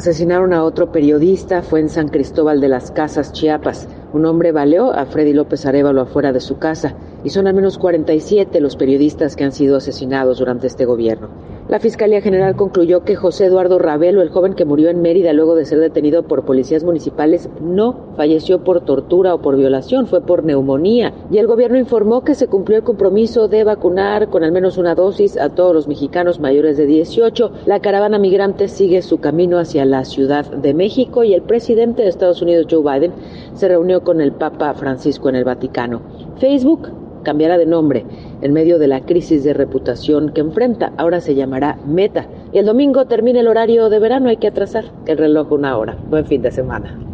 Asesinaron a otro periodista, fue en San Cristóbal de las Casas, Chiapas. Un hombre baleó a Freddy López Arevalo afuera de su casa y son al menos 47 los periodistas que han sido asesinados durante este gobierno. La Fiscalía General concluyó que José Eduardo Ravelo, el joven que murió en Mérida luego de ser detenido por policías municipales, no falleció por tortura o por violación, fue por neumonía. Y el gobierno informó que se cumplió el compromiso de vacunar con al menos una dosis a todos los mexicanos mayores de 18. La caravana migrante sigue su camino hacia la Ciudad de México y el presidente de Estados Unidos, Joe Biden, se reunió con el Papa Francisco en el Vaticano. Facebook cambiará de nombre en medio de la crisis de reputación que enfrenta. Ahora se llamará Meta. Y el domingo termina el horario de verano, hay que atrasar el reloj una hora. Buen fin de semana.